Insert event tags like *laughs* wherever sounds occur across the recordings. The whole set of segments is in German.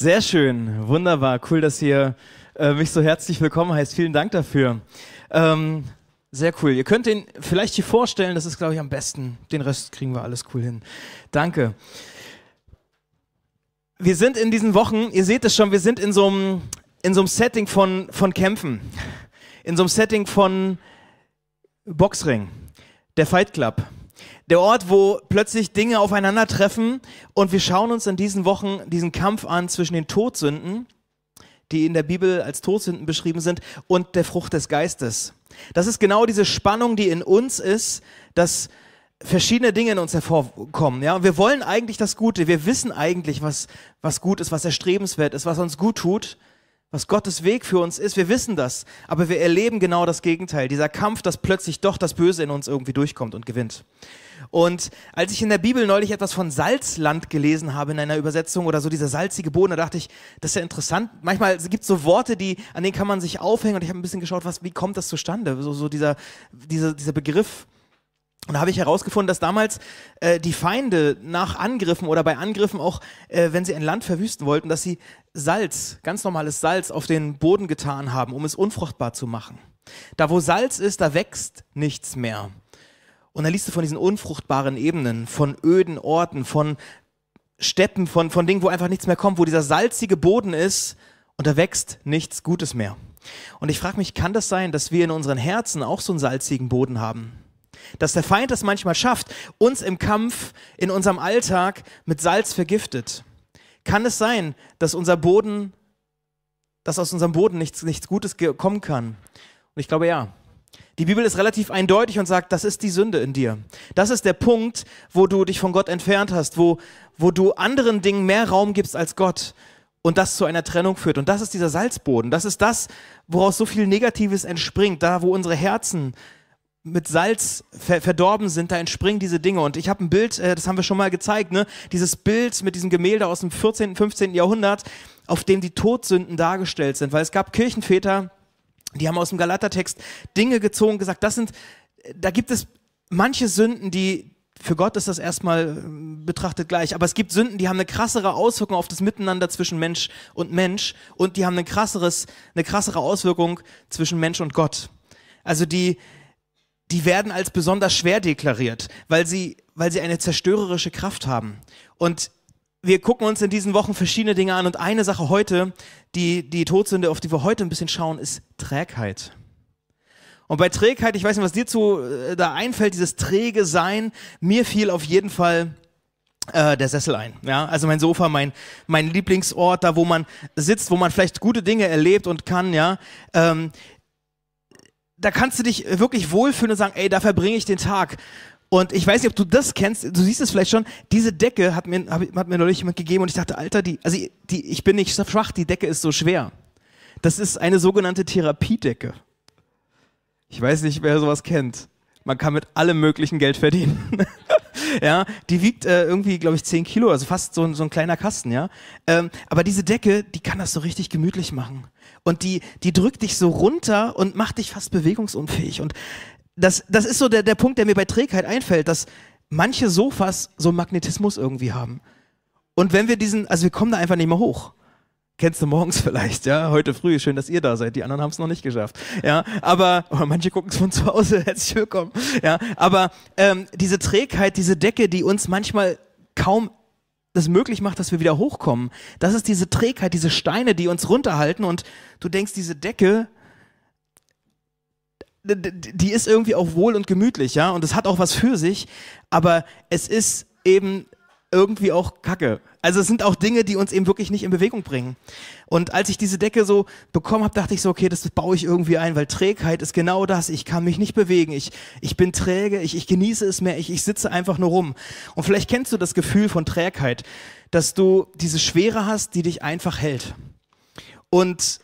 Sehr schön, wunderbar, cool, dass ihr äh, mich so herzlich willkommen heißt. Vielen Dank dafür. Ähm, sehr cool. Ihr könnt ihn vielleicht hier vorstellen, das ist, glaube ich, am besten. Den Rest kriegen wir alles cool hin. Danke. Wir sind in diesen Wochen, ihr seht es schon, wir sind in so einem, in so einem Setting von, von Kämpfen. In so einem Setting von Boxring. Der Fight Club. Der Ort, wo plötzlich Dinge aufeinandertreffen und wir schauen uns in diesen Wochen diesen Kampf an zwischen den Todsünden, die in der Bibel als Todsünden beschrieben sind, und der Frucht des Geistes. Das ist genau diese Spannung, die in uns ist, dass verschiedene Dinge in uns hervorkommen. Ja, wir wollen eigentlich das Gute. Wir wissen eigentlich, was, was gut ist, was erstrebenswert ist, was uns gut tut was Gottes Weg für uns ist. Wir wissen das, aber wir erleben genau das Gegenteil. Dieser Kampf, dass plötzlich doch das Böse in uns irgendwie durchkommt und gewinnt. Und als ich in der Bibel neulich etwas von Salzland gelesen habe in einer Übersetzung oder so dieser salzige Boden, da dachte ich, das ist ja interessant. Manchmal gibt es so Worte, die, an denen kann man sich aufhängen und ich habe ein bisschen geschaut, was, wie kommt das zustande? So, so dieser, dieser, dieser Begriff und da habe ich herausgefunden, dass damals äh, die Feinde nach Angriffen oder bei Angriffen auch, äh, wenn sie ein Land verwüsten wollten, dass sie Salz, ganz normales Salz, auf den Boden getan haben, um es unfruchtbar zu machen. Da wo Salz ist, da wächst nichts mehr. Und dann liest du von diesen unfruchtbaren Ebenen, von öden Orten, von Steppen, von, von Dingen, wo einfach nichts mehr kommt, wo dieser salzige Boden ist und da wächst nichts Gutes mehr. Und ich frage mich, kann das sein, dass wir in unseren Herzen auch so einen salzigen Boden haben? Dass der Feind es manchmal schafft, uns im Kampf, in unserem Alltag mit Salz vergiftet. Kann es sein, dass unser Boden, dass aus unserem Boden nichts, nichts Gutes kommen kann? Und ich glaube ja. Die Bibel ist relativ eindeutig und sagt, das ist die Sünde in dir. Das ist der Punkt, wo du dich von Gott entfernt hast, wo, wo du anderen Dingen mehr Raum gibst als Gott und das zu einer Trennung führt. Und das ist dieser Salzboden. Das ist das, woraus so viel Negatives entspringt, da wo unsere Herzen mit Salz ver verdorben sind, da entspringen diese Dinge. Und ich habe ein Bild, äh, das haben wir schon mal gezeigt, ne? dieses Bild mit diesem Gemälde aus dem 14., 15. Jahrhundert, auf dem die Todsünden dargestellt sind. Weil es gab Kirchenväter, die haben aus dem Galatertext Dinge gezogen, gesagt, das sind, da gibt es manche Sünden, die, für Gott ist das erstmal äh, betrachtet gleich, aber es gibt Sünden, die haben eine krassere Auswirkung auf das Miteinander zwischen Mensch und Mensch und die haben eine krasseres, eine krassere Auswirkung zwischen Mensch und Gott. Also die, die werden als besonders schwer deklariert, weil sie, weil sie eine zerstörerische Kraft haben. Und wir gucken uns in diesen Wochen verschiedene Dinge an und eine Sache heute, die, die Todsünde, auf die wir heute ein bisschen schauen, ist Trägheit. Und bei Trägheit, ich weiß nicht, was dir zu äh, da einfällt, dieses träge Sein, mir fiel auf jeden Fall äh, der Sessel ein. Ja? Also mein Sofa, mein, mein Lieblingsort, da wo man sitzt, wo man vielleicht gute Dinge erlebt und kann, ja. Ähm, da kannst du dich wirklich wohlfühlen und sagen, ey, da verbringe ich den Tag. Und ich weiß nicht, ob du das kennst, du siehst es vielleicht schon, diese Decke hat mir, hat mir neulich jemand gegeben und ich dachte, Alter, die, also die, ich bin nicht schwach, die Decke ist so schwer. Das ist eine sogenannte Therapiedecke. Ich weiß nicht, wer sowas kennt. Man kann mit allem möglichen Geld verdienen. *laughs* ja, die wiegt äh, irgendwie, glaube ich, 10 Kilo, also fast so, so ein kleiner Kasten, ja. Ähm, aber diese Decke, die kann das so richtig gemütlich machen und die, die drückt dich so runter und macht dich fast bewegungsunfähig. Und das, das ist so der, der Punkt, der mir bei Trägheit einfällt, dass manche Sofas so Magnetismus irgendwie haben. Und wenn wir diesen, also wir kommen da einfach nicht mehr hoch. Kennst du morgens *laughs* vielleicht, ja? Heute früh, schön, dass ihr da seid. Die anderen haben es noch nicht geschafft, ja? Aber oh, manche gucken es von zu Hause. *laughs* Herzlich willkommen, ja? Aber ähm, diese Trägheit, diese Decke, die uns manchmal kaum das möglich macht, dass wir wieder hochkommen. Das ist diese Trägheit, diese Steine, die uns runterhalten. Und du denkst, diese Decke, die ist irgendwie auch wohl und gemütlich, ja, und es hat auch was für sich, aber es ist eben irgendwie auch Kacke. Also es sind auch Dinge, die uns eben wirklich nicht in Bewegung bringen. Und als ich diese Decke so bekommen habe, dachte ich so, okay, das baue ich irgendwie ein, weil Trägheit ist genau das. Ich kann mich nicht bewegen. Ich, ich bin träge, ich, ich genieße es mehr, ich, ich sitze einfach nur rum. Und vielleicht kennst du das Gefühl von Trägheit, dass du diese Schwere hast, die dich einfach hält. Und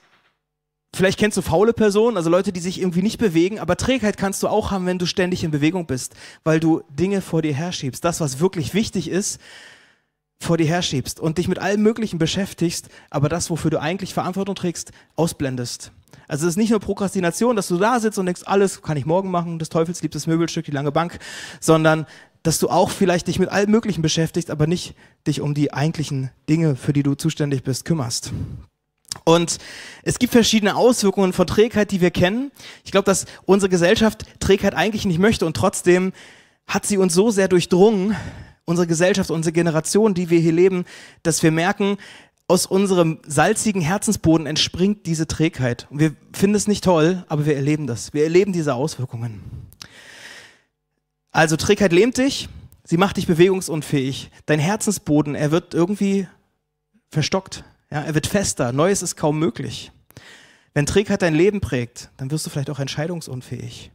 Vielleicht kennst du faule Personen, also Leute, die sich irgendwie nicht bewegen, aber Trägheit kannst du auch haben, wenn du ständig in Bewegung bist, weil du Dinge vor dir herschiebst. Das, was wirklich wichtig ist, vor dir herschiebst und dich mit allem Möglichen beschäftigst, aber das, wofür du eigentlich Verantwortung trägst, ausblendest. Also es ist nicht nur Prokrastination, dass du da sitzt und denkst, alles kann ich morgen machen, das Teufelslieb, das Möbelstück, die lange Bank, sondern dass du auch vielleicht dich mit allem Möglichen beschäftigst, aber nicht dich um die eigentlichen Dinge, für die du zuständig bist, kümmerst. Und es gibt verschiedene Auswirkungen von Trägheit, die wir kennen. Ich glaube, dass unsere Gesellschaft Trägheit eigentlich nicht möchte und trotzdem hat sie uns so sehr durchdrungen, unsere Gesellschaft, unsere Generation, die wir hier leben, dass wir merken, aus unserem salzigen Herzensboden entspringt diese Trägheit. Und wir finden es nicht toll, aber wir erleben das. Wir erleben diese Auswirkungen. Also Trägheit lähmt dich, sie macht dich bewegungsunfähig. Dein Herzensboden, er wird irgendwie verstockt. Ja, er wird fester. Neues ist kaum möglich. Wenn Trägheit dein Leben prägt, dann wirst du vielleicht auch entscheidungsunfähig.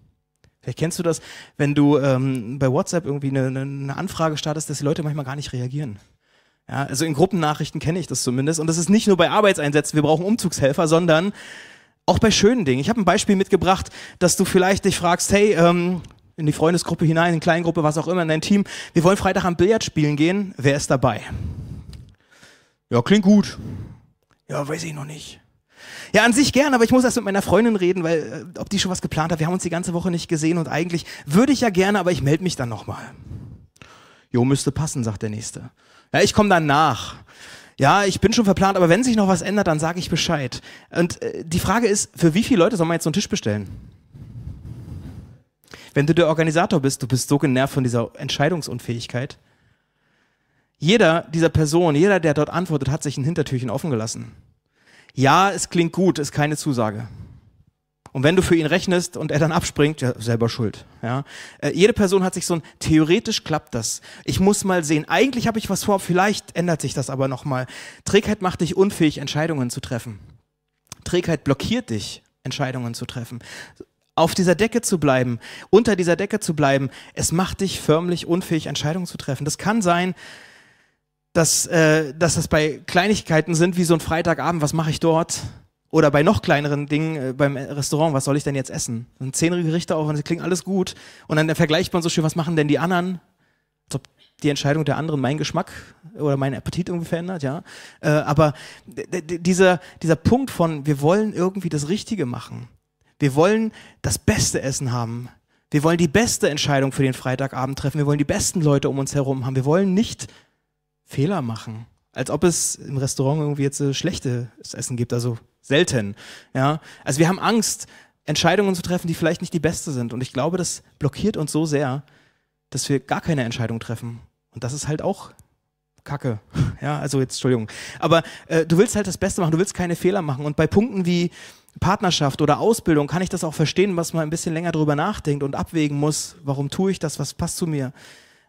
Vielleicht kennst du das, wenn du ähm, bei WhatsApp irgendwie eine, eine Anfrage startest, dass die Leute manchmal gar nicht reagieren. Ja, also in Gruppennachrichten kenne ich das zumindest. Und das ist nicht nur bei Arbeitseinsätzen, wir brauchen Umzugshelfer, sondern auch bei schönen Dingen. Ich habe ein Beispiel mitgebracht, dass du vielleicht dich fragst, hey, ähm, in die Freundesgruppe hinein, in die Kleingruppe, was auch immer, in dein Team, wir wollen Freitag am Billard spielen gehen, wer ist dabei? Ja, klingt gut. Ja, weiß ich noch nicht. Ja, an sich gern, aber ich muss erst mit meiner Freundin reden, weil äh, ob die schon was geplant hat. Wir haben uns die ganze Woche nicht gesehen und eigentlich würde ich ja gerne, aber ich melde mich dann nochmal. Jo, müsste passen, sagt der Nächste. Ja, ich komme dann nach. Ja, ich bin schon verplant, aber wenn sich noch was ändert, dann sage ich Bescheid. Und äh, die Frage ist, für wie viele Leute soll man jetzt so einen Tisch bestellen? Wenn du der Organisator bist, du bist so genervt von dieser Entscheidungsunfähigkeit. Jeder dieser Personen, jeder, der dort antwortet, hat sich ein Hintertürchen offen gelassen. Ja, es klingt gut, ist keine Zusage. Und wenn du für ihn rechnest und er dann abspringt, ja, selber schuld. Ja? Äh, jede Person hat sich so ein, theoretisch klappt das. Ich muss mal sehen, eigentlich habe ich was vor, vielleicht ändert sich das aber nochmal. Trägheit macht dich unfähig, Entscheidungen zu treffen. Trägheit blockiert dich, Entscheidungen zu treffen. Auf dieser Decke zu bleiben, unter dieser Decke zu bleiben, es macht dich förmlich unfähig, Entscheidungen zu treffen. Das kann sein, dass, äh, dass das bei Kleinigkeiten sind, wie so ein Freitagabend, was mache ich dort? Oder bei noch kleineren Dingen äh, beim Restaurant, was soll ich denn jetzt essen? Dann zehn Gerichte auf und sie klingen alles gut. Und dann vergleicht man so schön, was machen denn die anderen? Als ob die Entscheidung der anderen meinen Geschmack oder meinen Appetit irgendwie verändert, ja. Äh, aber dieser, dieser Punkt von, wir wollen irgendwie das Richtige machen. Wir wollen das beste Essen haben. Wir wollen die beste Entscheidung für den Freitagabend treffen. Wir wollen die besten Leute um uns herum haben. Wir wollen nicht Fehler machen. Als ob es im Restaurant irgendwie jetzt äh, schlechtes Essen gibt. Also selten. Ja? Also wir haben Angst, Entscheidungen zu treffen, die vielleicht nicht die beste sind. Und ich glaube, das blockiert uns so sehr, dass wir gar keine Entscheidung treffen. Und das ist halt auch Kacke. *laughs* Ja, also jetzt, Entschuldigung. Aber äh, du willst halt das Beste machen, du willst keine Fehler machen. Und bei Punkten wie Partnerschaft oder Ausbildung kann ich das auch verstehen, was man ein bisschen länger drüber nachdenkt und abwägen muss, warum tue ich das, was passt zu mir.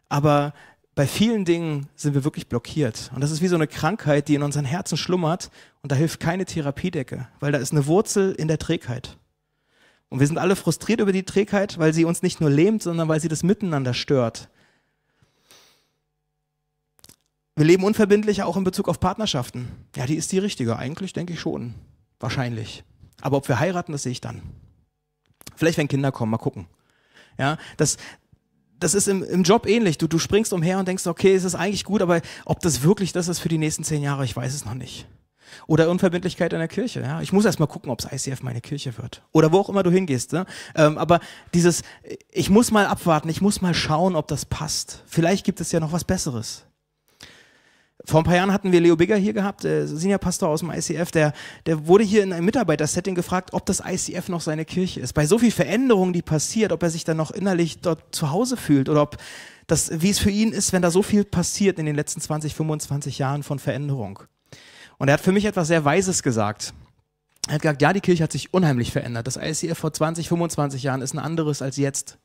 Aber bei vielen Dingen sind wir wirklich blockiert. Und das ist wie so eine Krankheit, die in unseren Herzen schlummert. Und da hilft keine Therapiedecke, weil da ist eine Wurzel in der Trägheit. Und wir sind alle frustriert über die Trägheit, weil sie uns nicht nur lähmt, sondern weil sie das Miteinander stört. Wir leben unverbindlich auch in Bezug auf Partnerschaften. Ja, die ist die richtige. Eigentlich denke ich schon. Wahrscheinlich. Aber ob wir heiraten, das sehe ich dann. Vielleicht, wenn Kinder kommen, mal gucken. Ja, das, das ist im, im Job ähnlich. Du, du springst umher und denkst, okay, es ist eigentlich gut, aber ob das wirklich das ist für die nächsten zehn Jahre, ich weiß es noch nicht. Oder Unverbindlichkeit in der Kirche. Ja? Ich muss erst mal gucken, ob es ICF meine Kirche wird. Oder wo auch immer du hingehst. Ne? Ähm, aber dieses, ich muss mal abwarten, ich muss mal schauen, ob das passt. Vielleicht gibt es ja noch was Besseres. Vor ein paar Jahren hatten wir Leo Bigger hier gehabt, der Senior-Pastor aus dem ICF, der, der wurde hier in einem Mitarbeitersetting gefragt, ob das ICF noch seine Kirche ist. Bei so viel Veränderungen, die passiert, ob er sich dann noch innerlich dort zu Hause fühlt oder ob das, wie es für ihn ist, wenn da so viel passiert in den letzten 20, 25 Jahren von Veränderung. Und er hat für mich etwas sehr Weises gesagt. Er hat gesagt, ja, die Kirche hat sich unheimlich verändert. Das ICF vor 20, 25 Jahren ist ein anderes als jetzt.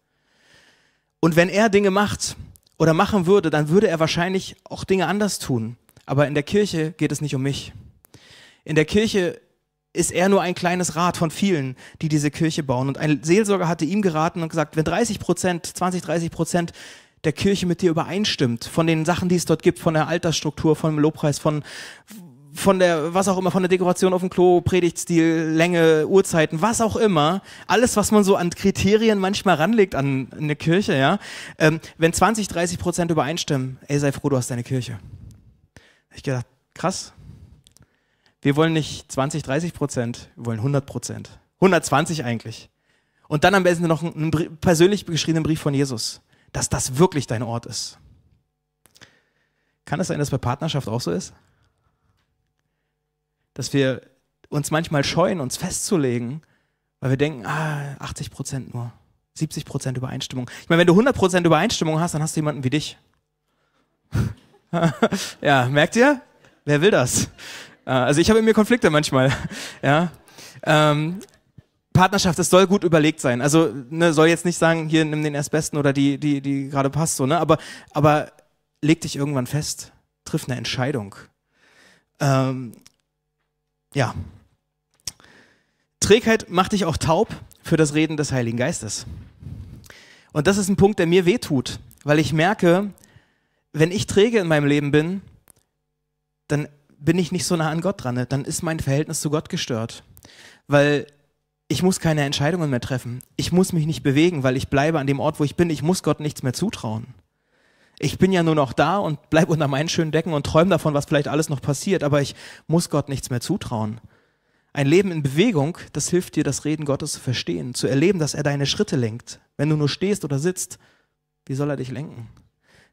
Und wenn er Dinge macht, oder machen würde, dann würde er wahrscheinlich auch Dinge anders tun. Aber in der Kirche geht es nicht um mich. In der Kirche ist er nur ein kleines Rad von vielen, die diese Kirche bauen. Und ein Seelsorger hatte ihm geraten und gesagt, wenn 30 Prozent, 20, 30 Prozent der Kirche mit dir übereinstimmt, von den Sachen, die es dort gibt, von der Altersstruktur, von dem Lobpreis, von, von der, was auch immer, von der Dekoration auf dem Klo, Predigtstil, Länge, Uhrzeiten, was auch immer, alles, was man so an Kriterien manchmal ranlegt an eine Kirche, ja, ähm, wenn 20, 30 Prozent übereinstimmen, ey, sei froh, du hast deine Kirche. Ich gedacht, krass. Wir wollen nicht 20, 30 Prozent, wir wollen 100 Prozent. 120 eigentlich. Und dann am besten noch einen persönlich geschriebenen Brief von Jesus. dass das wirklich dein Ort ist. Kann es sein, dass bei Partnerschaft auch so ist? Dass wir uns manchmal scheuen, uns festzulegen, weil wir denken, ah, 80 Prozent nur, 70 Prozent Übereinstimmung. Ich meine, wenn du 100 Prozent Übereinstimmung hast, dann hast du jemanden wie dich. *laughs* ja, merkt ihr? Wer will das? Äh, also ich habe in mir Konflikte manchmal. *laughs* Ja. Ähm, Partnerschaft, es soll gut überlegt sein. Also ne, soll jetzt nicht sagen, hier nimm den erstbesten oder die, die, die gerade passt so, ne? Aber, aber leg dich irgendwann fest, triff eine Entscheidung. Ähm, ja. Trägheit macht dich auch taub für das Reden des Heiligen Geistes. Und das ist ein Punkt, der mir wehtut, weil ich merke, wenn ich träge in meinem Leben bin, dann bin ich nicht so nah an Gott dran. Ne? Dann ist mein Verhältnis zu Gott gestört. Weil ich muss keine Entscheidungen mehr treffen. Ich muss mich nicht bewegen, weil ich bleibe an dem Ort, wo ich bin. Ich muss Gott nichts mehr zutrauen. Ich bin ja nur noch da und bleibe unter meinen schönen Decken und träume davon, was vielleicht alles noch passiert, aber ich muss Gott nichts mehr zutrauen. Ein Leben in Bewegung, das hilft dir, das Reden Gottes zu verstehen, zu erleben, dass er deine Schritte lenkt. Wenn du nur stehst oder sitzt, wie soll er dich lenken?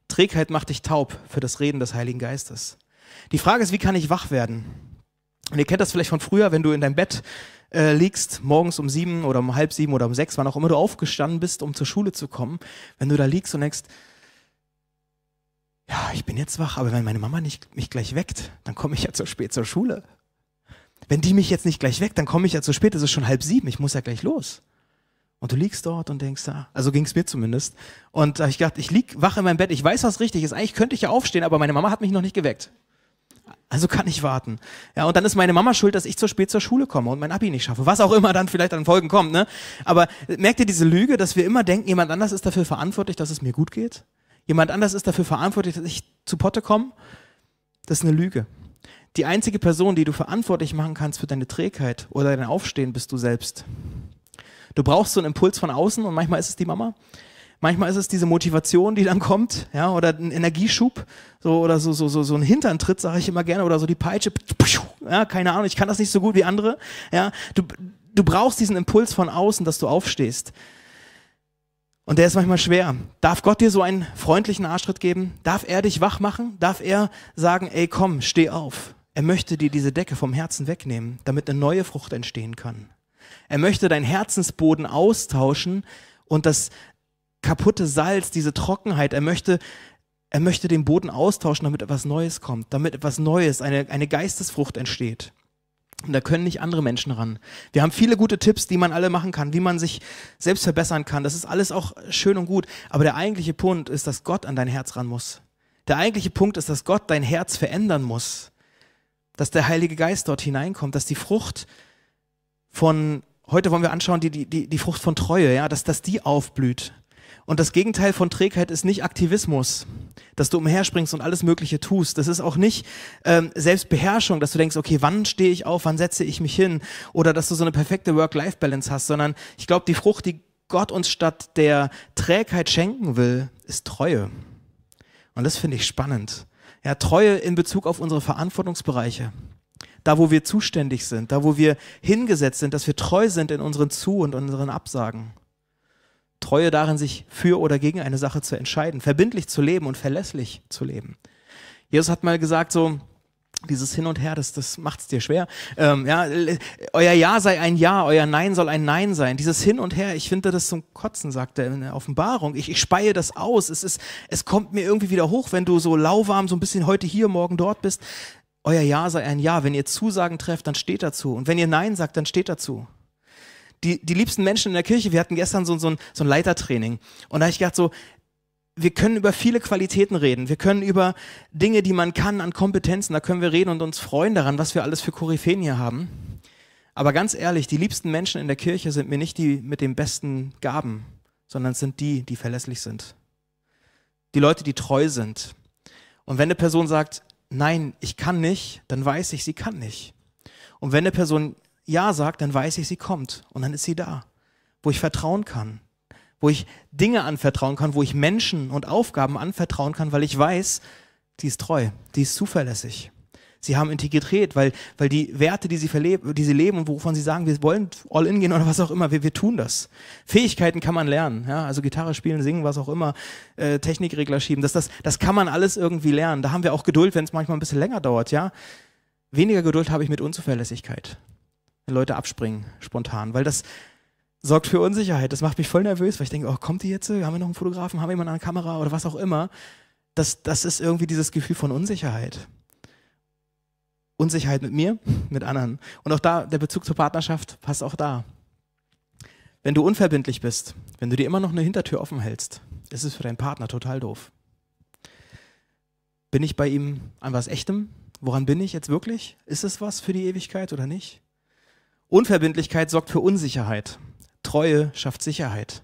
Trägheit macht dich taub für das Reden des Heiligen Geistes. Die Frage ist, wie kann ich wach werden? Und ihr kennt das vielleicht von früher, wenn du in deinem Bett äh, liegst, morgens um sieben oder um halb sieben oder um sechs, wann auch immer du aufgestanden bist, um zur Schule zu kommen, wenn du da liegst und denkst, ja, ich bin jetzt wach, aber wenn meine Mama nicht, mich gleich weckt, dann komme ich ja zu spät zur Schule. Wenn die mich jetzt nicht gleich weckt, dann komme ich ja zu spät, es ist schon halb sieben, ich muss ja gleich los. Und du liegst dort und denkst, ah, also ging es mir zumindest. Und habe ich gedacht, ich lieg wach in meinem Bett, ich weiß, was richtig ist. Eigentlich könnte ich ja aufstehen, aber meine Mama hat mich noch nicht geweckt. Also kann ich warten. Ja, und dann ist meine Mama schuld, dass ich zu spät zur Schule komme und mein Abi nicht schaffe. Was auch immer dann vielleicht an Folgen kommt, ne? Aber merkt ihr diese Lüge, dass wir immer denken, jemand anders ist dafür verantwortlich, dass es mir gut geht? Jemand anders ist dafür verantwortlich, dass ich zu Potte komme? Das ist eine Lüge. Die einzige Person, die du verantwortlich machen kannst für deine Trägheit oder dein Aufstehen, bist du selbst. Du brauchst so einen Impuls von außen und manchmal ist es die Mama, Manchmal ist es diese Motivation, die dann kommt, ja, oder ein Energieschub, so oder so so so so ein Hinterntritt, sage ich immer gerne, oder so die Peitsche, ja, keine Ahnung, ich kann das nicht so gut wie andere, ja. Du du brauchst diesen Impuls von außen, dass du aufstehst. Und der ist manchmal schwer. Darf Gott dir so einen freundlichen Arschtritt geben? Darf er dich wach machen? Darf er sagen, ey, komm, steh auf? Er möchte dir diese Decke vom Herzen wegnehmen, damit eine neue Frucht entstehen kann. Er möchte deinen Herzensboden austauschen und das kaputte Salz, diese Trockenheit. Er möchte, er möchte den Boden austauschen, damit etwas Neues kommt, damit etwas Neues, eine, eine Geistesfrucht entsteht. Und da können nicht andere Menschen ran. Wir haben viele gute Tipps, die man alle machen kann, wie man sich selbst verbessern kann. Das ist alles auch schön und gut. Aber der eigentliche Punkt ist, dass Gott an dein Herz ran muss. Der eigentliche Punkt ist, dass Gott dein Herz verändern muss. Dass der Heilige Geist dort hineinkommt, dass die Frucht von, heute wollen wir anschauen, die, die, die Frucht von Treue, ja, dass, dass die aufblüht. Und das Gegenteil von Trägheit ist nicht Aktivismus, dass du umherspringst und alles Mögliche tust. Das ist auch nicht ähm, Selbstbeherrschung, dass du denkst, okay, wann stehe ich auf, wann setze ich mich hin? Oder dass du so eine perfekte Work-Life-Balance hast, sondern ich glaube, die Frucht, die Gott uns statt der Trägheit schenken will, ist Treue. Und das finde ich spannend. Ja, Treue in Bezug auf unsere Verantwortungsbereiche. Da, wo wir zuständig sind, da, wo wir hingesetzt sind, dass wir treu sind in unseren Zu- und unseren Absagen. Treue darin, sich für oder gegen eine Sache zu entscheiden, verbindlich zu leben und verlässlich zu leben. Jesus hat mal gesagt, so, dieses Hin und Her, das, das macht es dir schwer. Ähm, ja, euer Ja sei ein Ja, euer Nein soll ein Nein sein. Dieses Hin und Her, ich finde das zum Kotzen, sagt er in der Offenbarung. Ich, ich speie das aus. Es, ist, es kommt mir irgendwie wieder hoch, wenn du so lauwarm, so ein bisschen heute hier, morgen dort bist. Euer Ja sei ein Ja. Wenn ihr Zusagen trefft, dann steht dazu. Und wenn ihr Nein sagt, dann steht dazu die, die liebsten Menschen in der Kirche, wir hatten gestern so, so, ein, so ein Leitertraining. Und da habe ich gedacht, so, wir können über viele Qualitäten reden. Wir können über Dinge, die man kann an Kompetenzen, da können wir reden und uns freuen daran, was wir alles für Koryphäen hier haben. Aber ganz ehrlich, die liebsten Menschen in der Kirche sind mir nicht die mit den besten Gaben, sondern sind die, die verlässlich sind. Die Leute, die treu sind. Und wenn eine Person sagt, nein, ich kann nicht, dann weiß ich, sie kann nicht. Und wenn eine Person ja sagt, dann weiß ich, sie kommt und dann ist sie da, wo ich vertrauen kann, wo ich Dinge anvertrauen kann, wo ich Menschen und Aufgaben anvertrauen kann, weil ich weiß, die ist treu, die ist zuverlässig. Sie haben Integrität, weil, weil die Werte, die sie, verleben, die sie leben und wovon sie sagen, wir wollen all in gehen oder was auch immer, wir, wir tun das. Fähigkeiten kann man lernen, ja, also Gitarre spielen, singen, was auch immer, äh, Technikregler schieben, das, das, das kann man alles irgendwie lernen. Da haben wir auch Geduld, wenn es manchmal ein bisschen länger dauert, ja. Weniger Geduld habe ich mit Unzuverlässigkeit. Wenn Leute abspringen, spontan, weil das sorgt für Unsicherheit. Das macht mich voll nervös, weil ich denke, oh, kommt die jetzt? Haben wir noch einen Fotografen? Haben wir jemanden an der Kamera oder was auch immer? Das, das ist irgendwie dieses Gefühl von Unsicherheit. Unsicherheit mit mir, *laughs* mit anderen. Und auch da, der Bezug zur Partnerschaft passt auch da. Wenn du unverbindlich bist, wenn du dir immer noch eine Hintertür offen hältst, ist es für deinen Partner total doof. Bin ich bei ihm an was Echtem? Woran bin ich jetzt wirklich? Ist es was für die Ewigkeit oder nicht? Unverbindlichkeit sorgt für Unsicherheit. Treue schafft Sicherheit.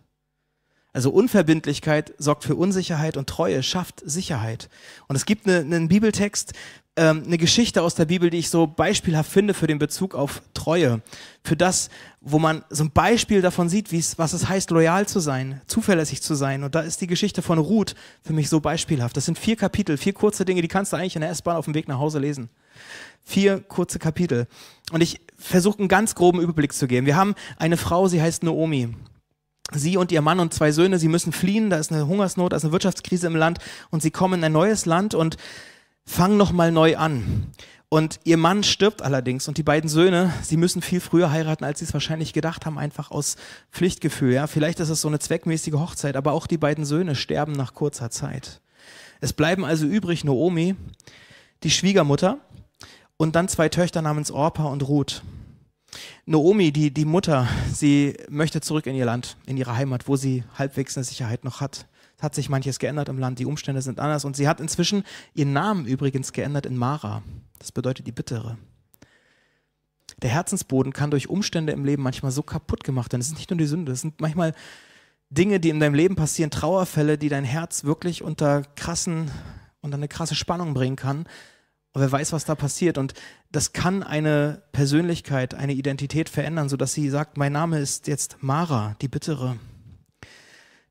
Also Unverbindlichkeit sorgt für Unsicherheit und Treue schafft Sicherheit. Und es gibt eine, einen Bibeltext, ähm, eine Geschichte aus der Bibel, die ich so beispielhaft finde für den Bezug auf Treue. Für das, wo man so ein Beispiel davon sieht, was es heißt, loyal zu sein, zuverlässig zu sein. Und da ist die Geschichte von Ruth für mich so beispielhaft. Das sind vier Kapitel, vier kurze Dinge, die kannst du eigentlich in der S-Bahn auf dem Weg nach Hause lesen. Vier kurze Kapitel. Und ich versuche einen ganz groben Überblick zu geben. Wir haben eine Frau, sie heißt Naomi. Sie und ihr Mann und zwei Söhne, sie müssen fliehen, da ist eine Hungersnot, da ist eine Wirtschaftskrise im Land und sie kommen in ein neues Land und fangen nochmal neu an. Und ihr Mann stirbt allerdings und die beiden Söhne, sie müssen viel früher heiraten, als sie es wahrscheinlich gedacht haben, einfach aus Pflichtgefühl. Ja, vielleicht ist es so eine zweckmäßige Hochzeit, aber auch die beiden Söhne sterben nach kurzer Zeit. Es bleiben also übrig Naomi, die Schwiegermutter und dann zwei Töchter namens Orpa und Ruth. Naomi, die, die Mutter, sie möchte zurück in ihr Land, in ihre Heimat, wo sie halbwegs eine Sicherheit noch hat. Es hat sich manches geändert im Land, die Umstände sind anders und sie hat inzwischen ihren Namen übrigens geändert in Mara. Das bedeutet die Bittere. Der Herzensboden kann durch Umstände im Leben manchmal so kaputt gemacht werden. Es ist nicht nur die Sünde, es sind manchmal Dinge, die in deinem Leben passieren, Trauerfälle, die dein Herz wirklich unter krassen, unter eine krasse Spannung bringen kann. Und wer weiß, was da passiert. Und das kann eine Persönlichkeit, eine Identität verändern, sodass sie sagt, mein Name ist jetzt Mara, die Bittere.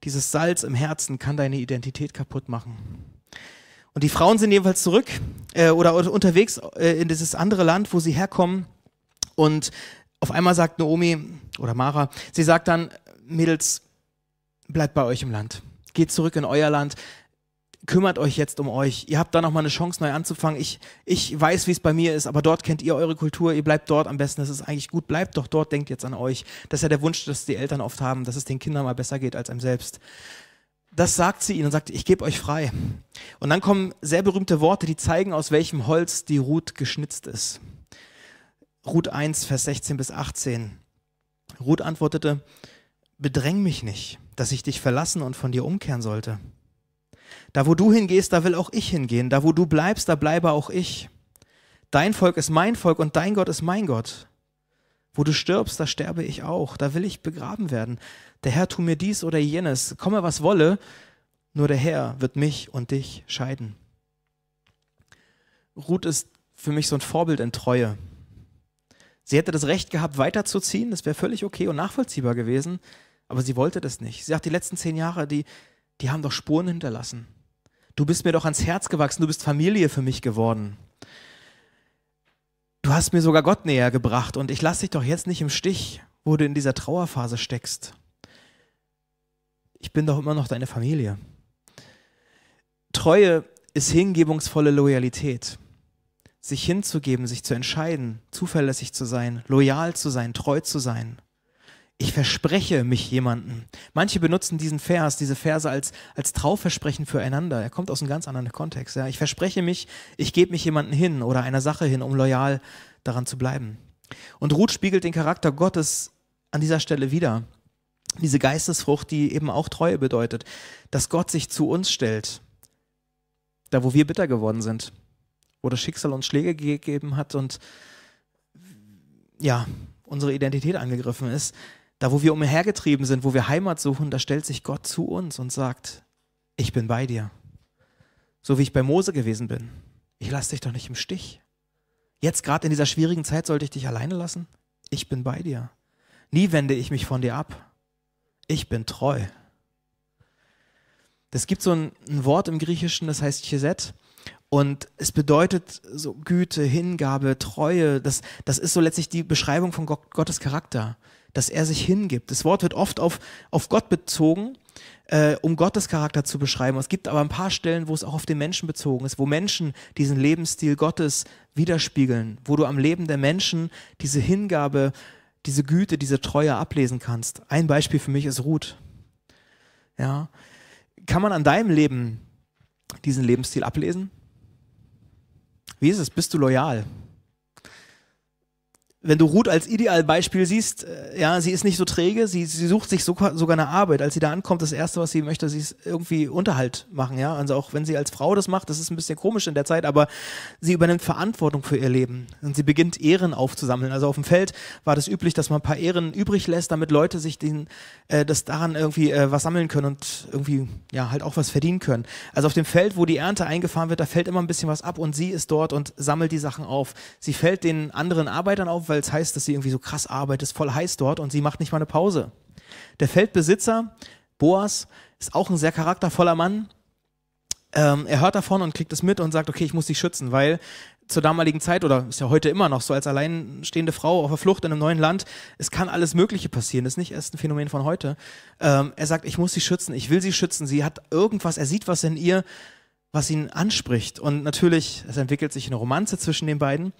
Dieses Salz im Herzen kann deine Identität kaputt machen. Und die Frauen sind jedenfalls zurück äh, oder unterwegs äh, in dieses andere Land, wo sie herkommen. Und auf einmal sagt Naomi oder Mara, sie sagt dann, Mädels, bleibt bei euch im Land. Geht zurück in euer Land kümmert euch jetzt um euch. Ihr habt da nochmal eine Chance, neu anzufangen. Ich, ich weiß, wie es bei mir ist, aber dort kennt ihr eure Kultur. Ihr bleibt dort am besten. Das ist eigentlich gut. Bleibt doch dort, denkt jetzt an euch. Das ist ja der Wunsch, dass die Eltern oft haben, dass es den Kindern mal besser geht als einem selbst. Das sagt sie ihnen und sagt, ich gebe euch frei. Und dann kommen sehr berühmte Worte, die zeigen, aus welchem Holz die Ruth geschnitzt ist. Ruth 1, Vers 16 bis 18. Ruth antwortete, bedräng mich nicht, dass ich dich verlassen und von dir umkehren sollte. Da, wo du hingehst, da will auch ich hingehen. Da, wo du bleibst, da bleibe auch ich. Dein Volk ist mein Volk und dein Gott ist mein Gott. Wo du stirbst, da sterbe ich auch. Da will ich begraben werden. Der Herr tu mir dies oder jenes. Komme, was wolle. Nur der Herr wird mich und dich scheiden. Ruth ist für mich so ein Vorbild in Treue. Sie hätte das Recht gehabt, weiterzuziehen. Das wäre völlig okay und nachvollziehbar gewesen. Aber sie wollte das nicht. Sie sagt, die letzten zehn Jahre, die, die haben doch Spuren hinterlassen. Du bist mir doch ans Herz gewachsen, du bist Familie für mich geworden. Du hast mir sogar Gott näher gebracht und ich lasse dich doch jetzt nicht im Stich, wo du in dieser Trauerphase steckst. Ich bin doch immer noch deine Familie. Treue ist hingebungsvolle Loyalität. Sich hinzugeben, sich zu entscheiden, zuverlässig zu sein, loyal zu sein, treu zu sein ich verspreche mich jemanden. Manche benutzen diesen Vers, diese Verse als, als Trauversprechen füreinander. Er kommt aus einem ganz anderen Kontext. Ja. Ich verspreche mich, ich gebe mich jemanden hin oder einer Sache hin, um loyal daran zu bleiben. Und Ruth spiegelt den Charakter Gottes an dieser Stelle wieder. Diese Geistesfrucht, die eben auch Treue bedeutet, dass Gott sich zu uns stellt, da wo wir bitter geworden sind, wo das Schicksal uns Schläge gegeben hat und ja, unsere Identität angegriffen ist, da, wo wir umhergetrieben sind, wo wir Heimat suchen, da stellt sich Gott zu uns und sagt, ich bin bei dir. So wie ich bei Mose gewesen bin. Ich lasse dich doch nicht im Stich. Jetzt gerade in dieser schwierigen Zeit sollte ich dich alleine lassen? Ich bin bei dir. Nie wende ich mich von dir ab. Ich bin treu. Es gibt so ein, ein Wort im Griechischen, das heißt Cheset. Und es bedeutet so Güte, Hingabe, Treue. Das, das ist so letztlich die Beschreibung von Gott, Gottes Charakter, dass er sich hingibt. Das Wort wird oft auf, auf Gott bezogen, äh, um Gottes Charakter zu beschreiben. Es gibt aber ein paar Stellen, wo es auch auf den Menschen bezogen ist, wo Menschen diesen Lebensstil Gottes widerspiegeln, wo du am Leben der Menschen diese Hingabe, diese Güte, diese Treue ablesen kannst. Ein Beispiel für mich ist Ruth. Ja. Kann man an deinem Leben diesen Lebensstil ablesen? Wie ist es? Bist du loyal? Wenn du Ruth als Idealbeispiel siehst, äh, ja, sie ist nicht so träge, sie, sie sucht sich sogar, sogar eine Arbeit. Als sie da ankommt, das Erste, was sie möchte, sie ist irgendwie Unterhalt machen, ja. Also auch wenn sie als Frau das macht, das ist ein bisschen komisch in der Zeit, aber sie übernimmt Verantwortung für ihr Leben und sie beginnt Ehren aufzusammeln. Also auf dem Feld war das üblich, dass man ein paar Ehren übrig lässt, damit Leute sich den, äh, das daran irgendwie äh, was sammeln können und irgendwie, ja, halt auch was verdienen können. Also auf dem Feld, wo die Ernte eingefahren wird, da fällt immer ein bisschen was ab und sie ist dort und sammelt die Sachen auf. Sie fällt den anderen Arbeitern auf, weil es heißt, dass sie irgendwie so krass arbeitet, ist voll heiß dort und sie macht nicht mal eine Pause. Der Feldbesitzer, Boas, ist auch ein sehr charaktervoller Mann. Ähm, er hört davon und kriegt es mit und sagt, okay, ich muss sie schützen, weil zur damaligen Zeit oder ist ja heute immer noch so als alleinstehende Frau auf der Flucht in einem neuen Land, es kann alles Mögliche passieren. Das ist nicht erst ein Phänomen von heute. Ähm, er sagt, ich muss sie schützen, ich will sie schützen. Sie hat irgendwas, er sieht was in ihr, was ihn anspricht. Und natürlich, es entwickelt sich eine Romanze zwischen den beiden.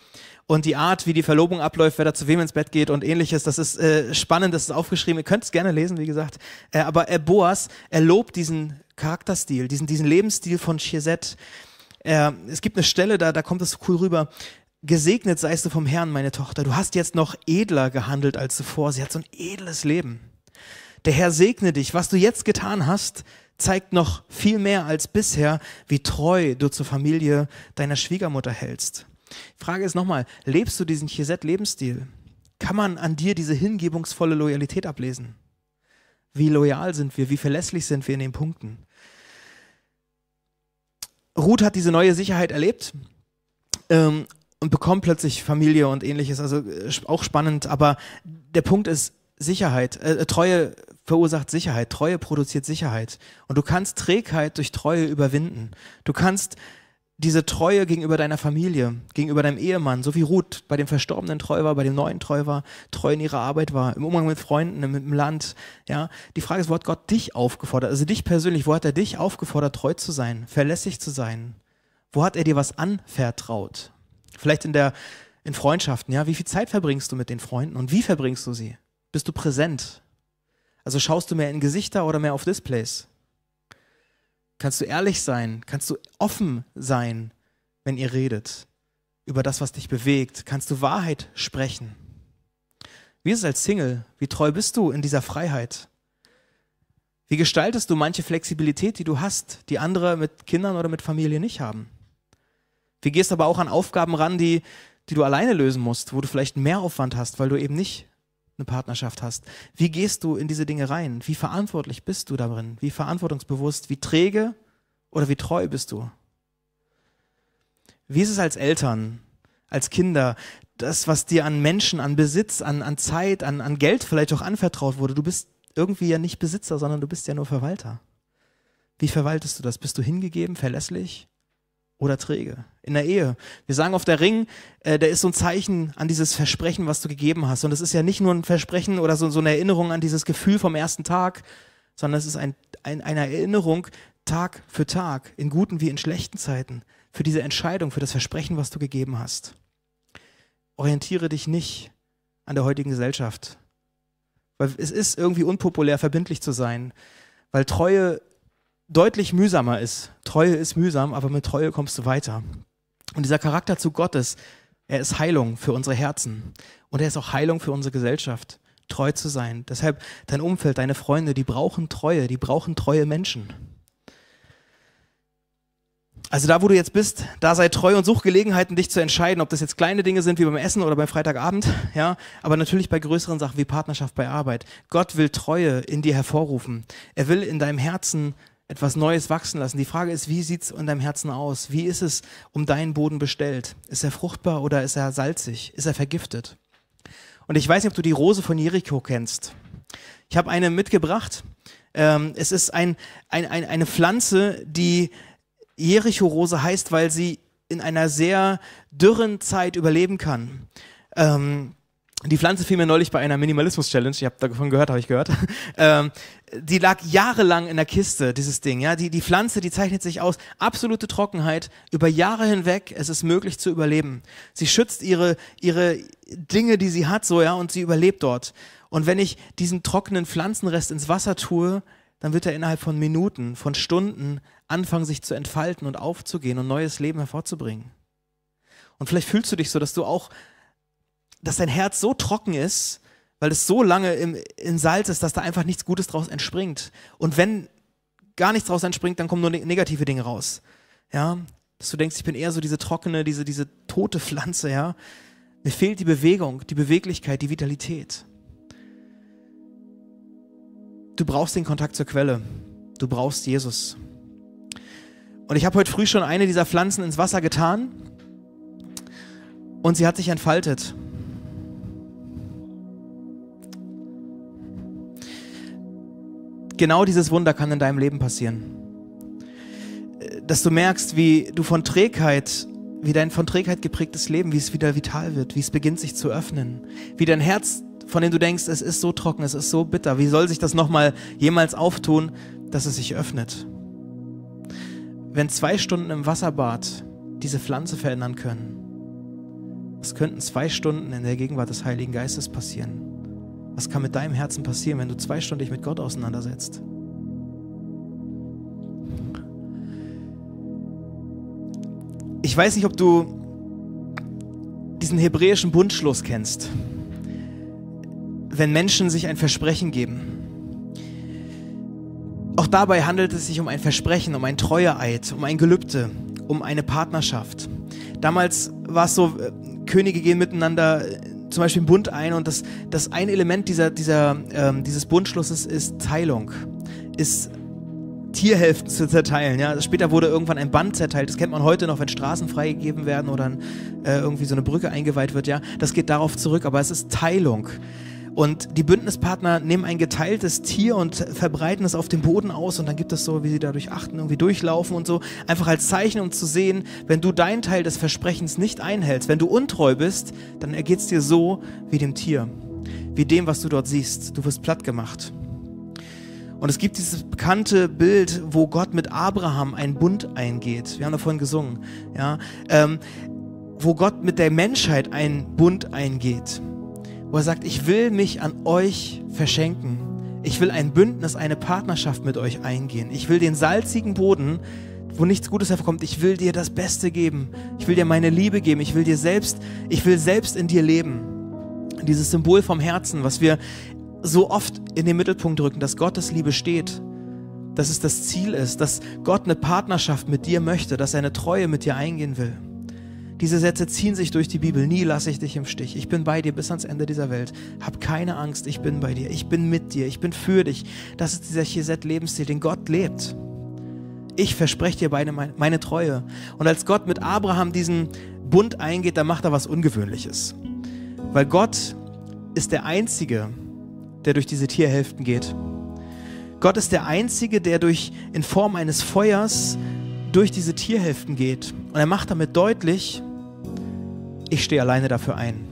Und die Art, wie die Verlobung abläuft, wer da zu wem ins Bett geht und ähnliches, das ist äh, spannend, das ist aufgeschrieben. Ihr könnt es gerne lesen, wie gesagt. Äh, aber äh, Boas, er lobt diesen Charakterstil, diesen, diesen Lebensstil von Chizet. Äh, es gibt eine Stelle, da, da kommt es so cool rüber. Gesegnet seist du vom Herrn, meine Tochter. Du hast jetzt noch edler gehandelt als zuvor. Sie hat so ein edles Leben. Der Herr segne dich. Was du jetzt getan hast, zeigt noch viel mehr als bisher, wie treu du zur Familie deiner Schwiegermutter hältst. Frage ist nochmal, lebst du diesen Chesed-Lebensstil? Kann man an dir diese hingebungsvolle Loyalität ablesen? Wie loyal sind wir? Wie verlässlich sind wir in den Punkten? Ruth hat diese neue Sicherheit erlebt ähm, und bekommt plötzlich Familie und ähnliches. Also äh, auch spannend, aber der Punkt ist Sicherheit. Äh, Treue verursacht Sicherheit. Treue produziert Sicherheit. Und du kannst Trägheit durch Treue überwinden. Du kannst diese Treue gegenüber deiner Familie, gegenüber deinem Ehemann, so wie Ruth bei dem Verstorbenen treu war, bei dem Neuen treu war, treu in ihrer Arbeit war, im Umgang mit Freunden, mit dem Land, ja. Die Frage ist, wo hat Gott dich aufgefordert, also dich persönlich, wo hat er dich aufgefordert, treu zu sein, verlässlich zu sein? Wo hat er dir was anvertraut? Vielleicht in der, in Freundschaften, ja. Wie viel Zeit verbringst du mit den Freunden und wie verbringst du sie? Bist du präsent? Also schaust du mehr in Gesichter oder mehr auf Displays? Kannst du ehrlich sein? Kannst du offen sein, wenn ihr redet über das, was dich bewegt? Kannst du Wahrheit sprechen? Wie ist es als Single? Wie treu bist du in dieser Freiheit? Wie gestaltest du manche Flexibilität, die du hast, die andere mit Kindern oder mit Familie nicht haben? Wie gehst du aber auch an Aufgaben ran, die, die du alleine lösen musst, wo du vielleicht mehr Aufwand hast, weil du eben nicht eine Partnerschaft hast. Wie gehst du in diese Dinge rein? Wie verantwortlich bist du darin? Wie verantwortungsbewusst? Wie träge oder wie treu bist du? Wie ist es als Eltern, als Kinder, das, was dir an Menschen, an Besitz, an, an Zeit, an, an Geld vielleicht auch anvertraut wurde? Du bist irgendwie ja nicht Besitzer, sondern du bist ja nur Verwalter. Wie verwaltest du das? Bist du hingegeben, verlässlich? Oder träge. In der Ehe. Wir sagen auf der Ring, äh, der ist so ein Zeichen an dieses Versprechen, was du gegeben hast. Und es ist ja nicht nur ein Versprechen oder so, so eine Erinnerung an dieses Gefühl vom ersten Tag, sondern es ist ein, ein, eine Erinnerung Tag für Tag, in guten wie in schlechten Zeiten, für diese Entscheidung, für das Versprechen, was du gegeben hast. Orientiere dich nicht an der heutigen Gesellschaft. Weil es ist irgendwie unpopulär, verbindlich zu sein. Weil Treue deutlich mühsamer ist. Treue ist mühsam, aber mit Treue kommst du weiter. Und dieser Charakter zu Gottes, er ist Heilung für unsere Herzen. Und er ist auch Heilung für unsere Gesellschaft, treu zu sein. Deshalb dein Umfeld, deine Freunde, die brauchen Treue, die brauchen treue Menschen. Also da, wo du jetzt bist, da sei treu und such Gelegenheiten, dich zu entscheiden, ob das jetzt kleine Dinge sind wie beim Essen oder beim Freitagabend, ja, aber natürlich bei größeren Sachen wie Partnerschaft bei Arbeit. Gott will Treue in dir hervorrufen. Er will in deinem Herzen etwas Neues wachsen lassen. Die Frage ist, wie sieht's in deinem Herzen aus? Wie ist es um deinen Boden bestellt? Ist er fruchtbar oder ist er salzig? Ist er vergiftet? Und ich weiß nicht, ob du die Rose von Jericho kennst. Ich habe eine mitgebracht. Ähm, es ist ein, ein, ein, eine Pflanze, die Jericho-Rose heißt, weil sie in einer sehr dürren Zeit überleben kann. Ähm, die Pflanze fiel mir neulich bei einer Minimalismus-Challenge, ich habe davon gehört, habe ich gehört. *laughs* Ähm, die lag jahrelang in der Kiste, dieses Ding. Ja, die, die Pflanze, die zeichnet sich aus. Absolute Trockenheit, über Jahre hinweg, es ist möglich zu überleben. Sie schützt ihre, ihre Dinge, die sie hat, so, ja, und sie überlebt dort. Und wenn ich diesen trockenen Pflanzenrest ins Wasser tue, dann wird er innerhalb von Minuten, von Stunden anfangen, sich zu entfalten und aufzugehen und neues Leben hervorzubringen. Und vielleicht fühlst du dich so, dass du auch dass dein Herz so trocken ist, weil es so lange im, in Salz ist, dass da einfach nichts Gutes draus entspringt. Und wenn gar nichts draus entspringt, dann kommen nur ne negative Dinge raus. Ja, dass du denkst, ich bin eher so diese trockene, diese, diese tote Pflanze, ja. Mir fehlt die Bewegung, die Beweglichkeit, die Vitalität. Du brauchst den Kontakt zur Quelle. Du brauchst Jesus. Und ich habe heute früh schon eine dieser Pflanzen ins Wasser getan und sie hat sich entfaltet. Genau dieses Wunder kann in deinem Leben passieren. Dass du merkst, wie du von Trägheit, wie dein von Trägheit geprägtes Leben, wie es wieder vital wird, wie es beginnt sich zu öffnen, wie dein Herz, von dem du denkst, es ist so trocken, es ist so bitter, wie soll sich das nochmal jemals auftun, dass es sich öffnet. Wenn zwei Stunden im Wasserbad diese Pflanze verändern können, was könnten zwei Stunden in der Gegenwart des Heiligen Geistes passieren? Was kann mit deinem Herzen passieren, wenn du zwei Stunden dich mit Gott auseinandersetzt? Ich weiß nicht, ob du diesen hebräischen Bundschluss kennst. Wenn Menschen sich ein Versprechen geben. Auch dabei handelt es sich um ein Versprechen, um ein Treueeid, um ein Gelübde, um eine Partnerschaft. Damals war es so, äh, Könige gehen miteinander zum Beispiel einen Bund ein und das, das ein Element dieser, dieser, ähm, dieses Bundschlusses ist Teilung, ist Tierhälften zu zerteilen. Ja? Später wurde irgendwann ein Band zerteilt. Das kennt man heute noch, wenn Straßen freigegeben werden oder äh, irgendwie so eine Brücke eingeweiht wird. Ja, das geht darauf zurück, aber es ist Teilung. Und die Bündnispartner nehmen ein geteiltes Tier und verbreiten es auf dem Boden aus und dann gibt es so, wie sie dadurch achten, irgendwie durchlaufen und so. Einfach als Zeichen, um zu sehen, wenn du deinen Teil des Versprechens nicht einhältst, wenn du untreu bist, dann ergeht es dir so wie dem Tier, wie dem, was du dort siehst. Du wirst platt gemacht. Und es gibt dieses bekannte Bild, wo Gott mit Abraham einen Bund eingeht. Wir haben davon gesungen, ja, ähm, wo Gott mit der Menschheit einen Bund eingeht wo er sagt, ich will mich an euch verschenken. Ich will ein Bündnis, eine Partnerschaft mit euch eingehen. Ich will den salzigen Boden, wo nichts Gutes hervorkommt, ich will dir das Beste geben. Ich will dir meine Liebe geben. Ich will dir selbst, ich will selbst in dir leben. Dieses Symbol vom Herzen, was wir so oft in den Mittelpunkt drücken, dass Gottes Liebe steht, dass es das Ziel ist, dass Gott eine Partnerschaft mit dir möchte, dass er eine Treue mit dir eingehen will. Diese Sätze ziehen sich durch die Bibel. Nie lasse ich dich im Stich. Ich bin bei dir bis ans Ende dieser Welt. Hab keine Angst, ich bin bei dir. Ich bin mit dir. Ich bin für dich. Das ist dieser Chesed-Lebensstil, den Gott lebt. Ich verspreche dir meine, meine Treue. Und als Gott mit Abraham diesen Bund eingeht, da macht er was Ungewöhnliches. Weil Gott ist der Einzige, der durch diese Tierhälften geht. Gott ist der Einzige, der durch, in Form eines Feuers durch diese Tierhälften geht. Und er macht damit deutlich, ich stehe alleine dafür ein,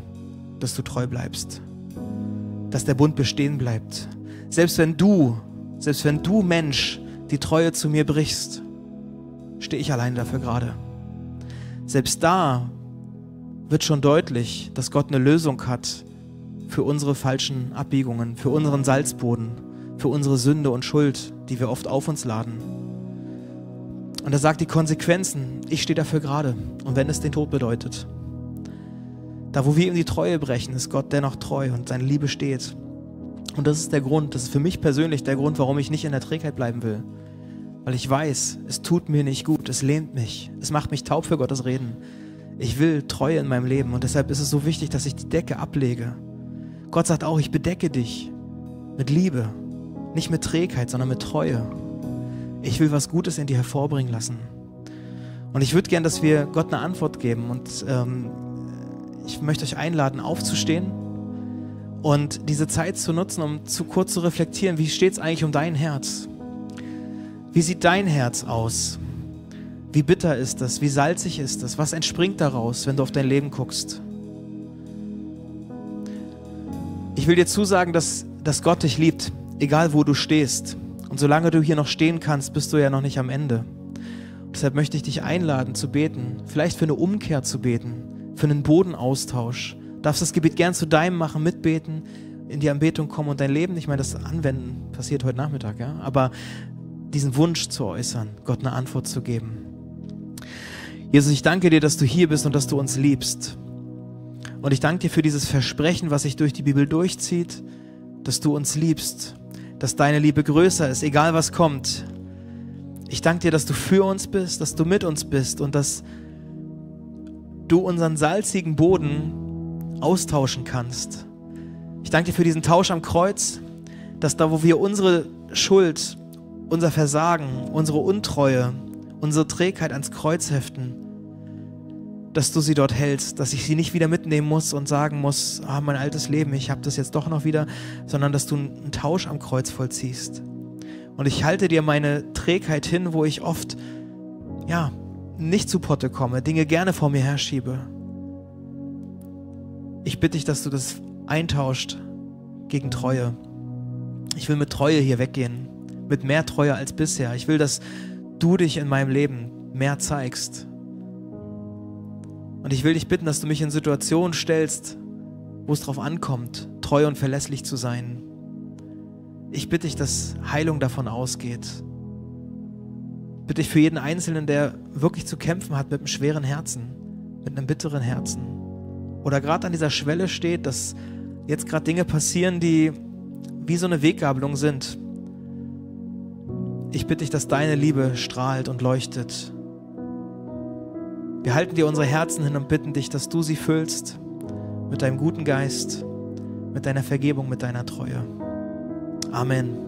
dass du treu bleibst, dass der Bund bestehen bleibt. Selbst wenn du, selbst wenn du Mensch die Treue zu mir brichst, stehe ich alleine dafür gerade. Selbst da wird schon deutlich, dass Gott eine Lösung hat für unsere falschen Abbiegungen, für unseren Salzboden, für unsere Sünde und Schuld, die wir oft auf uns laden. Und er sagt die Konsequenzen, ich stehe dafür gerade. Und wenn es den Tod bedeutet. Da, wo wir ihm die Treue brechen, ist Gott dennoch treu und seine Liebe steht. Und das ist der Grund, das ist für mich persönlich der Grund, warum ich nicht in der Trägheit bleiben will. Weil ich weiß, es tut mir nicht gut, es lähmt mich, es macht mich taub für Gottes Reden. Ich will Treue in meinem Leben und deshalb ist es so wichtig, dass ich die Decke ablege. Gott sagt auch, ich bedecke dich mit Liebe, nicht mit Trägheit, sondern mit Treue. Ich will was Gutes in dir hervorbringen lassen. Und ich würde gern, dass wir Gott eine Antwort geben und ähm, ich möchte euch einladen, aufzustehen und diese Zeit zu nutzen, um zu kurz zu reflektieren, wie steht es eigentlich um dein Herz? Wie sieht dein Herz aus? Wie bitter ist das? Wie salzig ist das? Was entspringt daraus, wenn du auf dein Leben guckst? Ich will dir zusagen, dass, dass Gott dich liebt, egal wo du stehst. Und solange du hier noch stehen kannst, bist du ja noch nicht am Ende. Deshalb möchte ich dich einladen zu beten, vielleicht für eine Umkehr zu beten, für einen Bodenaustausch. Du darfst das Gebet gern zu deinem machen, mitbeten, in die Anbetung kommen und dein Leben, ich meine, das Anwenden passiert heute Nachmittag, ja, aber diesen Wunsch zu äußern, Gott eine Antwort zu geben. Jesus, ich danke dir, dass du hier bist und dass du uns liebst. Und ich danke dir für dieses Versprechen, was sich durch die Bibel durchzieht, dass du uns liebst, dass deine Liebe größer ist, egal was kommt. Ich danke dir, dass du für uns bist, dass du mit uns bist und dass du unseren salzigen Boden austauschen kannst. Ich danke dir für diesen Tausch am Kreuz, dass da, wo wir unsere Schuld, unser Versagen, unsere Untreue, unsere Trägheit ans Kreuz heften, dass du sie dort hältst, dass ich sie nicht wieder mitnehmen muss und sagen muss, ah, mein altes Leben, ich habe das jetzt doch noch wieder, sondern dass du einen Tausch am Kreuz vollziehst. Und ich halte dir meine Trägheit hin, wo ich oft, ja, nicht zu Potte komme, Dinge gerne vor mir herschiebe. Ich bitte dich, dass du das eintauscht gegen Treue. Ich will mit Treue hier weggehen, mit mehr Treue als bisher. Ich will, dass du dich in meinem Leben mehr zeigst. Und ich will dich bitten, dass du mich in Situationen stellst, wo es darauf ankommt, treu und verlässlich zu sein. Ich bitte dich, dass Heilung davon ausgeht. Bitte ich für jeden Einzelnen, der wirklich zu kämpfen hat mit einem schweren Herzen, mit einem bitteren Herzen. Oder gerade an dieser Schwelle steht, dass jetzt gerade Dinge passieren, die wie so eine Weggabelung sind. Ich bitte dich, dass deine Liebe strahlt und leuchtet. Wir halten dir unsere Herzen hin und bitten dich, dass du sie füllst mit deinem guten Geist, mit deiner Vergebung, mit deiner Treue. Amen.